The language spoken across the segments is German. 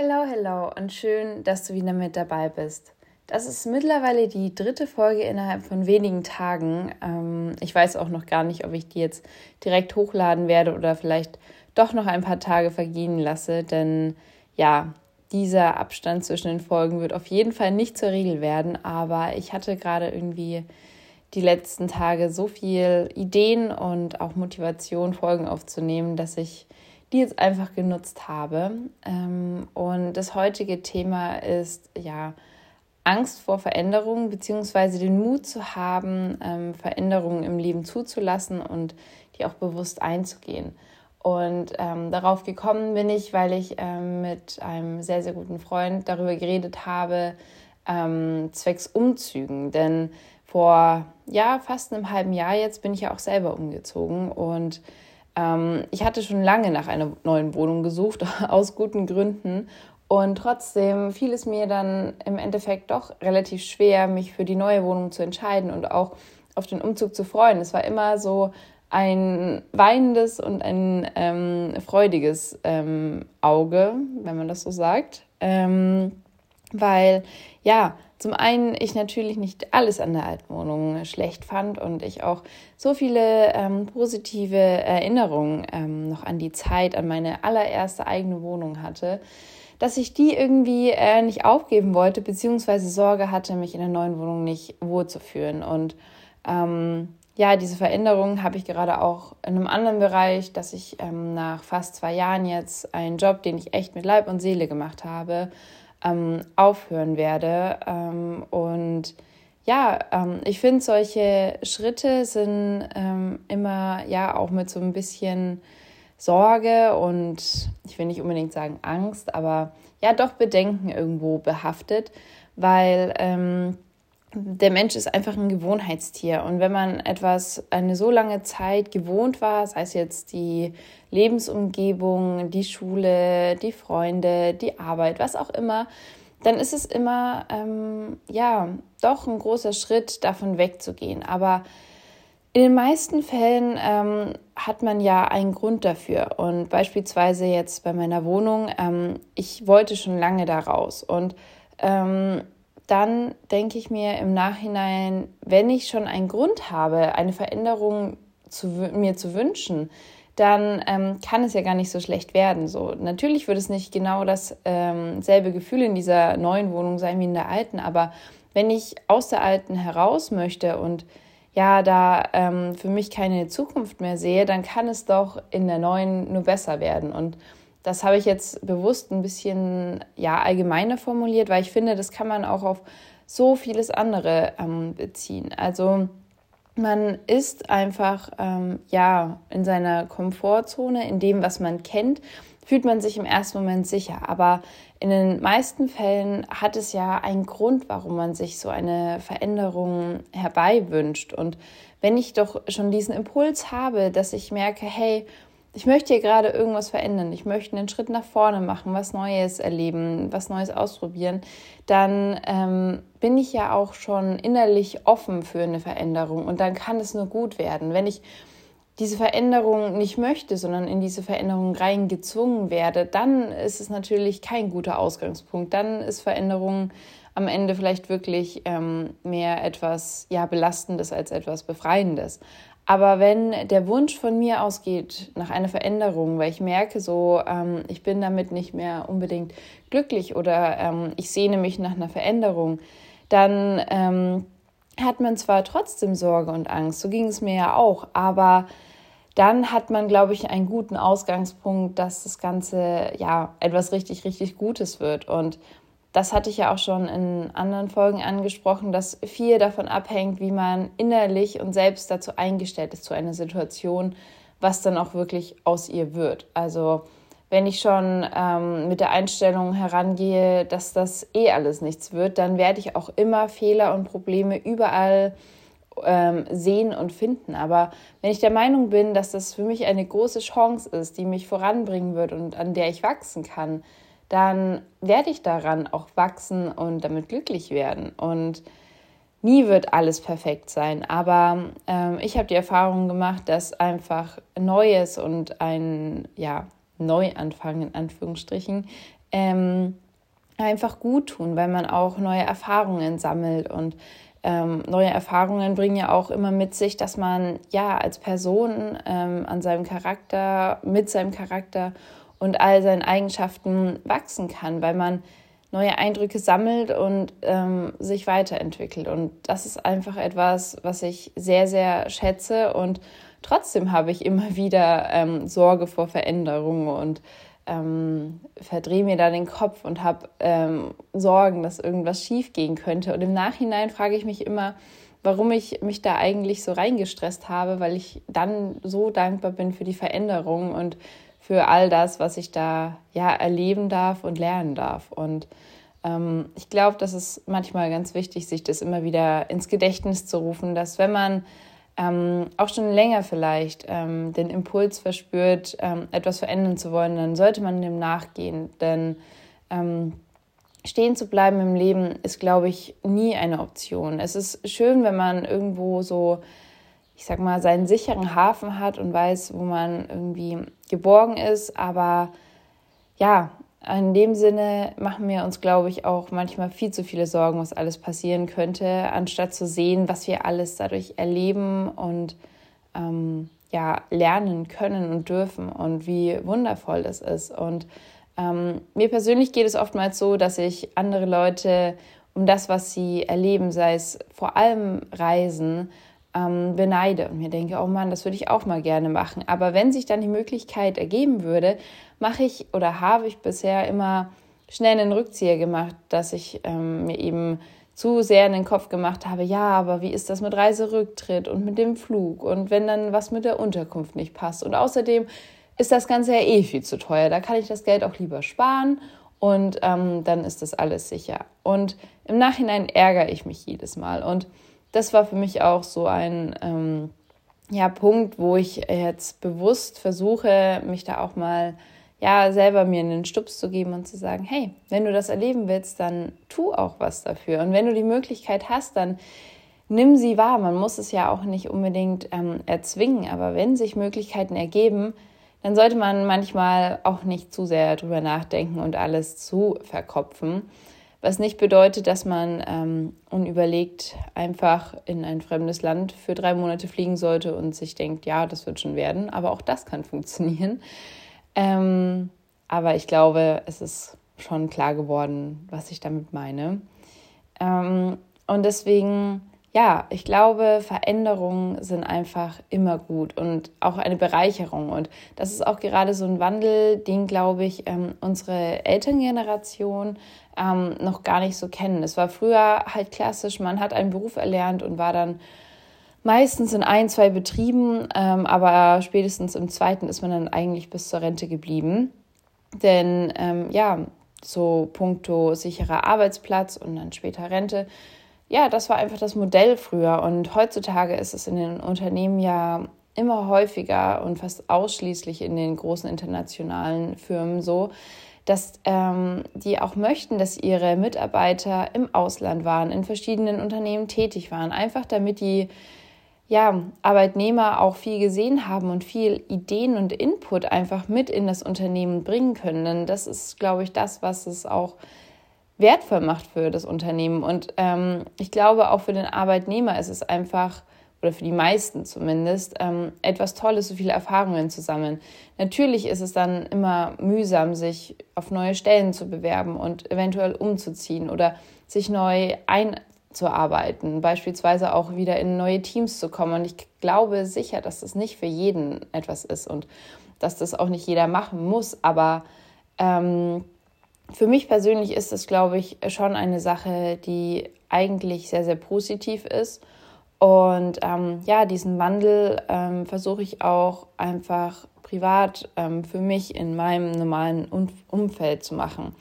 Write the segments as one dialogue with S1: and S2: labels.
S1: Hello, hello und schön, dass du wieder mit dabei bist. Das ist mittlerweile die dritte Folge innerhalb von wenigen Tagen. Ähm, ich weiß auch noch gar nicht, ob ich die jetzt direkt hochladen werde oder vielleicht doch noch ein paar Tage vergehen lasse, denn ja, dieser Abstand zwischen den Folgen wird auf jeden Fall nicht zur Regel werden, aber ich hatte gerade irgendwie die letzten Tage so viel Ideen und auch Motivation, Folgen aufzunehmen, dass ich die jetzt einfach genutzt habe. Ähm, und das heutige Thema ist ja Angst vor Veränderungen, beziehungsweise den Mut zu haben, ähm, Veränderungen im Leben zuzulassen und die auch bewusst einzugehen. Und ähm, darauf gekommen bin ich, weil ich ähm, mit einem sehr, sehr guten Freund darüber geredet habe, ähm, zwecks Umzügen. Denn vor ja, fast einem halben Jahr jetzt bin ich ja auch selber umgezogen und ähm, ich hatte schon lange nach einer neuen Wohnung gesucht, aus guten Gründen. Und trotzdem fiel es mir dann im Endeffekt doch relativ schwer, mich für die neue Wohnung zu entscheiden und auch auf den Umzug zu freuen. Es war immer so ein weinendes und ein ähm, freudiges ähm, Auge, wenn man das so sagt. Ähm, weil, ja, zum einen ich natürlich nicht alles an der alten Wohnung schlecht fand und ich auch so viele ähm, positive Erinnerungen ähm, noch an die Zeit, an meine allererste eigene Wohnung hatte, dass ich die irgendwie äh, nicht aufgeben wollte, beziehungsweise Sorge hatte, mich in der neuen Wohnung nicht wohlzufühlen. Und ähm, ja, diese Veränderung habe ich gerade auch in einem anderen Bereich, dass ich ähm, nach fast zwei Jahren jetzt einen Job, den ich echt mit Leib und Seele gemacht habe, ähm, aufhören werde. Ähm, und ja, ähm, ich finde, solche Schritte sind ähm, immer ja auch mit so ein bisschen Sorge und ich will nicht unbedingt sagen Angst, aber ja doch Bedenken irgendwo behaftet, weil ähm, der Mensch ist einfach ein Gewohnheitstier. Und wenn man etwas eine so lange Zeit gewohnt war, sei es jetzt die Lebensumgebung, die Schule, die Freunde, die Arbeit, was auch immer, dann ist es immer, ähm, ja, doch ein großer Schritt, davon wegzugehen. Aber in den meisten Fällen ähm, hat man ja einen Grund dafür. Und beispielsweise jetzt bei meiner Wohnung, ähm, ich wollte schon lange da raus. Und ähm, dann denke ich mir im Nachhinein, wenn ich schon einen Grund habe, eine Veränderung zu, mir zu wünschen, dann ähm, kann es ja gar nicht so schlecht werden. So natürlich wird es nicht genau dasselbe ähm, Gefühl in dieser neuen Wohnung sein wie in der alten, aber wenn ich aus der alten heraus möchte und ja, da ähm, für mich keine Zukunft mehr sehe, dann kann es doch in der neuen nur besser werden. Und das habe ich jetzt bewusst ein bisschen ja, allgemeiner formuliert, weil ich finde, das kann man auch auf so vieles andere ähm, beziehen. Also man ist einfach ähm, ja in seiner Komfortzone, in dem, was man kennt, fühlt man sich im ersten Moment sicher. Aber in den meisten Fällen hat es ja einen Grund, warum man sich so eine Veränderung herbeiwünscht. Und wenn ich doch schon diesen Impuls habe, dass ich merke, hey, ich möchte hier gerade irgendwas verändern, ich möchte einen Schritt nach vorne machen, was Neues erleben, was Neues ausprobieren, dann ähm, bin ich ja auch schon innerlich offen für eine Veränderung und dann kann es nur gut werden. Wenn ich diese Veränderung nicht möchte, sondern in diese Veränderung reingezwungen werde, dann ist es natürlich kein guter Ausgangspunkt. Dann ist Veränderung am Ende vielleicht wirklich ähm, mehr etwas ja, Belastendes als etwas Befreiendes. Aber wenn der Wunsch von mir ausgeht nach einer Veränderung, weil ich merke so, ähm, ich bin damit nicht mehr unbedingt glücklich oder ähm, ich sehne mich nach einer Veränderung, dann ähm, hat man zwar trotzdem Sorge und Angst, so ging es mir ja auch, aber dann hat man, glaube ich, einen guten Ausgangspunkt, dass das Ganze ja etwas richtig, richtig Gutes wird. Und das hatte ich ja auch schon in anderen Folgen angesprochen, dass viel davon abhängt, wie man innerlich und selbst dazu eingestellt ist zu einer Situation, was dann auch wirklich aus ihr wird. Also wenn ich schon ähm, mit der Einstellung herangehe, dass das eh alles nichts wird, dann werde ich auch immer Fehler und Probleme überall ähm, sehen und finden. Aber wenn ich der Meinung bin, dass das für mich eine große Chance ist, die mich voranbringen wird und an der ich wachsen kann, dann werde ich daran auch wachsen und damit glücklich werden. Und nie wird alles perfekt sein, aber ähm, ich habe die Erfahrung gemacht, dass einfach Neues und ein ja, Neuanfang in Anführungsstrichen ähm, einfach gut tun, weil man auch neue Erfahrungen sammelt und ähm, neue Erfahrungen bringen ja auch immer mit sich, dass man ja als Person ähm, an seinem Charakter, mit seinem Charakter und all seinen Eigenschaften wachsen kann, weil man neue Eindrücke sammelt und ähm, sich weiterentwickelt. Und das ist einfach etwas, was ich sehr, sehr schätze. Und trotzdem habe ich immer wieder ähm, Sorge vor Veränderungen und ähm, verdrehe mir da den Kopf und habe ähm, Sorgen, dass irgendwas schief gehen könnte. Und im Nachhinein frage ich mich immer, warum ich mich da eigentlich so reingestresst habe, weil ich dann so dankbar bin für die Veränderung und für all das, was ich da ja erleben darf und lernen darf. Und ähm, ich glaube, das ist manchmal ganz wichtig, sich das immer wieder ins Gedächtnis zu rufen, dass wenn man ähm, auch schon länger vielleicht ähm, den Impuls verspürt, ähm, etwas verändern zu wollen, dann sollte man dem nachgehen. Denn ähm, stehen zu bleiben im Leben ist, glaube ich, nie eine Option. Es ist schön, wenn man irgendwo so, ich sag mal, seinen sicheren Hafen hat und weiß, wo man irgendwie geborgen ist. Aber ja, in dem Sinne machen wir uns, glaube ich, auch manchmal viel zu viele Sorgen, was alles passieren könnte, anstatt zu sehen, was wir alles dadurch erleben und ähm, ja, lernen können und dürfen und wie wundervoll das ist. Und ähm, mir persönlich geht es oftmals so, dass ich andere Leute um das, was sie erleben, sei es vor allem Reisen, ähm, beneide und mir denke, oh Mann, das würde ich auch mal gerne machen. Aber wenn sich dann die Möglichkeit ergeben würde, mache ich oder habe ich bisher immer schnell einen Rückzieher gemacht, dass ich ähm, mir eben zu sehr in den Kopf gemacht habe, ja, aber wie ist das mit Reiserücktritt und mit dem Flug und wenn dann was mit der Unterkunft nicht passt. Und außerdem ist das Ganze ja eh viel zu teuer. Da kann ich das Geld auch lieber sparen und ähm, dann ist das alles sicher. Und im Nachhinein ärgere ich mich jedes Mal. Und das war für mich auch so ein ähm, ja, Punkt, wo ich jetzt bewusst versuche, mich da auch mal ja selber mir einen Stups zu geben und zu sagen, hey, wenn du das erleben willst, dann tu auch was dafür. Und wenn du die Möglichkeit hast, dann nimm sie wahr. Man muss es ja auch nicht unbedingt ähm, erzwingen, aber wenn sich Möglichkeiten ergeben, dann sollte man manchmal auch nicht zu sehr drüber nachdenken und alles zu verkopfen. Was nicht bedeutet, dass man ähm, unüberlegt einfach in ein fremdes Land für drei Monate fliegen sollte und sich denkt, ja, das wird schon werden. Aber auch das kann funktionieren. Ähm, aber ich glaube, es ist schon klar geworden, was ich damit meine. Ähm, und deswegen, ja, ich glaube, Veränderungen sind einfach immer gut und auch eine Bereicherung. Und das ist auch gerade so ein Wandel, den, glaube ich, ähm, unsere Elterngeneration ähm, noch gar nicht so kennen. Es war früher halt klassisch, man hat einen Beruf erlernt und war dann meistens in ein, zwei Betrieben, ähm, aber spätestens im zweiten ist man dann eigentlich bis zur Rente geblieben. Denn ähm, ja, so puncto sicherer Arbeitsplatz und dann später Rente, ja, das war einfach das Modell früher. Und heutzutage ist es in den Unternehmen ja immer häufiger und fast ausschließlich in den großen internationalen Firmen so, dass ähm, die auch möchten, dass ihre Mitarbeiter im Ausland waren, in verschiedenen Unternehmen tätig waren, einfach damit die ja, Arbeitnehmer auch viel gesehen haben und viel Ideen und Input einfach mit in das Unternehmen bringen können. Denn das ist, glaube ich, das, was es auch wertvoll macht für das Unternehmen. Und ähm, ich glaube, auch für den Arbeitnehmer ist es einfach, oder für die meisten zumindest, ähm, etwas Tolles, so viele Erfahrungen zu sammeln. Natürlich ist es dann immer mühsam, sich auf neue Stellen zu bewerben und eventuell umzuziehen oder sich neu ein zu arbeiten, beispielsweise auch wieder in neue Teams zu kommen. Und ich glaube sicher, dass das nicht für jeden etwas ist und dass das auch nicht jeder machen muss. Aber ähm, für mich persönlich ist es, glaube ich, schon eine Sache, die eigentlich sehr, sehr positiv ist. Und ähm, ja, diesen Wandel ähm, versuche ich auch einfach privat ähm, für mich in meinem normalen Umfeld zu machen.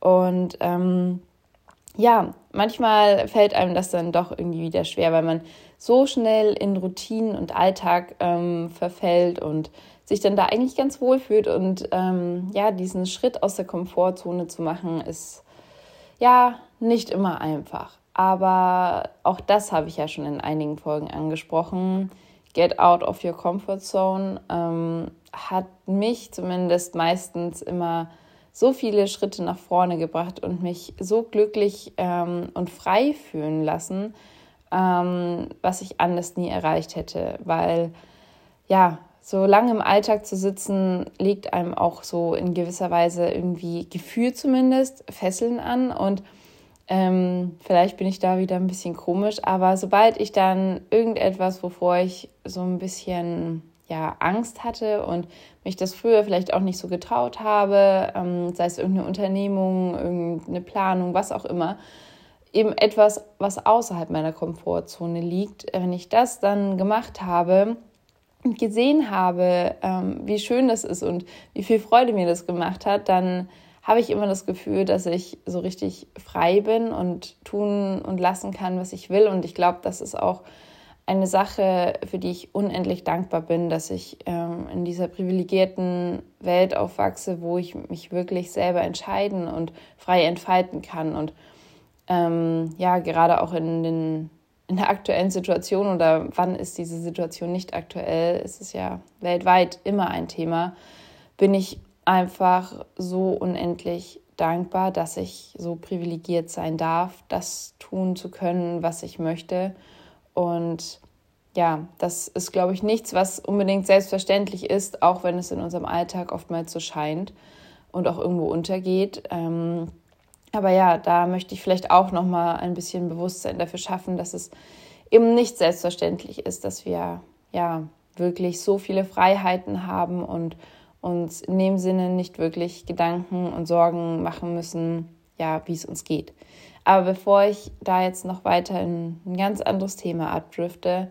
S1: Und ähm, ja, manchmal fällt einem das dann doch irgendwie wieder schwer, weil man so schnell in Routinen und Alltag ähm, verfällt und sich dann da eigentlich ganz wohl fühlt. Und ähm, ja, diesen Schritt aus der Komfortzone zu machen, ist ja nicht immer einfach. Aber auch das habe ich ja schon in einigen Folgen angesprochen. Get out of your comfort zone ähm, hat mich zumindest meistens immer so viele Schritte nach vorne gebracht und mich so glücklich ähm, und frei fühlen lassen, ähm, was ich anders nie erreicht hätte. Weil ja, so lange im Alltag zu sitzen, legt einem auch so in gewisser Weise irgendwie Gefühl zumindest Fesseln an. Und ähm, vielleicht bin ich da wieder ein bisschen komisch, aber sobald ich dann irgendetwas, wovor ich so ein bisschen ja, Angst hatte und mich das früher vielleicht auch nicht so getraut habe, ähm, sei es irgendeine Unternehmung, irgendeine Planung, was auch immer, eben etwas, was außerhalb meiner Komfortzone liegt, wenn ich das dann gemacht habe, gesehen habe, ähm, wie schön das ist und wie viel Freude mir das gemacht hat, dann habe ich immer das Gefühl, dass ich so richtig frei bin und tun und lassen kann, was ich will. Und ich glaube, das ist auch eine Sache, für die ich unendlich dankbar bin, dass ich ähm, in dieser privilegierten Welt aufwachse, wo ich mich wirklich selber entscheiden und frei entfalten kann. Und ähm, ja, gerade auch in den in der aktuellen Situation oder wann ist diese Situation nicht aktuell, ist es ja weltweit immer ein Thema, bin ich einfach so unendlich dankbar, dass ich so privilegiert sein darf, das tun zu können, was ich möchte. Und ja, das ist, glaube ich, nichts, was unbedingt selbstverständlich ist, auch wenn es in unserem Alltag oftmals so scheint und auch irgendwo untergeht. Ähm, aber ja, da möchte ich vielleicht auch noch mal ein bisschen Bewusstsein dafür schaffen, dass es eben nicht selbstverständlich ist, dass wir ja wirklich so viele Freiheiten haben und uns in dem Sinne nicht wirklich Gedanken und Sorgen machen müssen, ja, wie es uns geht. Aber bevor ich da jetzt noch weiter in ein ganz anderes Thema abdrifte,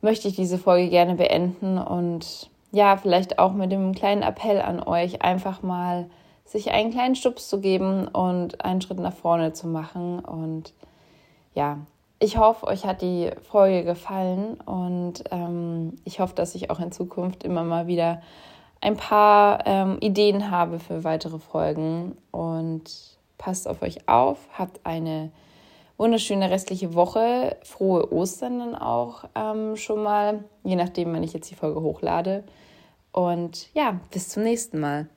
S1: möchte ich diese Folge gerne beenden und ja, vielleicht auch mit dem kleinen Appell an euch, einfach mal sich einen kleinen Stups zu geben und einen Schritt nach vorne zu machen. Und ja, ich hoffe, euch hat die Folge gefallen und ähm, ich hoffe, dass ich auch in Zukunft immer mal wieder ein paar ähm, Ideen habe für weitere Folgen. Und passt auf euch auf, habt eine wunderschöne restliche Woche, frohe Ostern dann auch ähm, schon mal, je nachdem, wann ich jetzt die Folge hochlade. Und ja, bis zum nächsten Mal.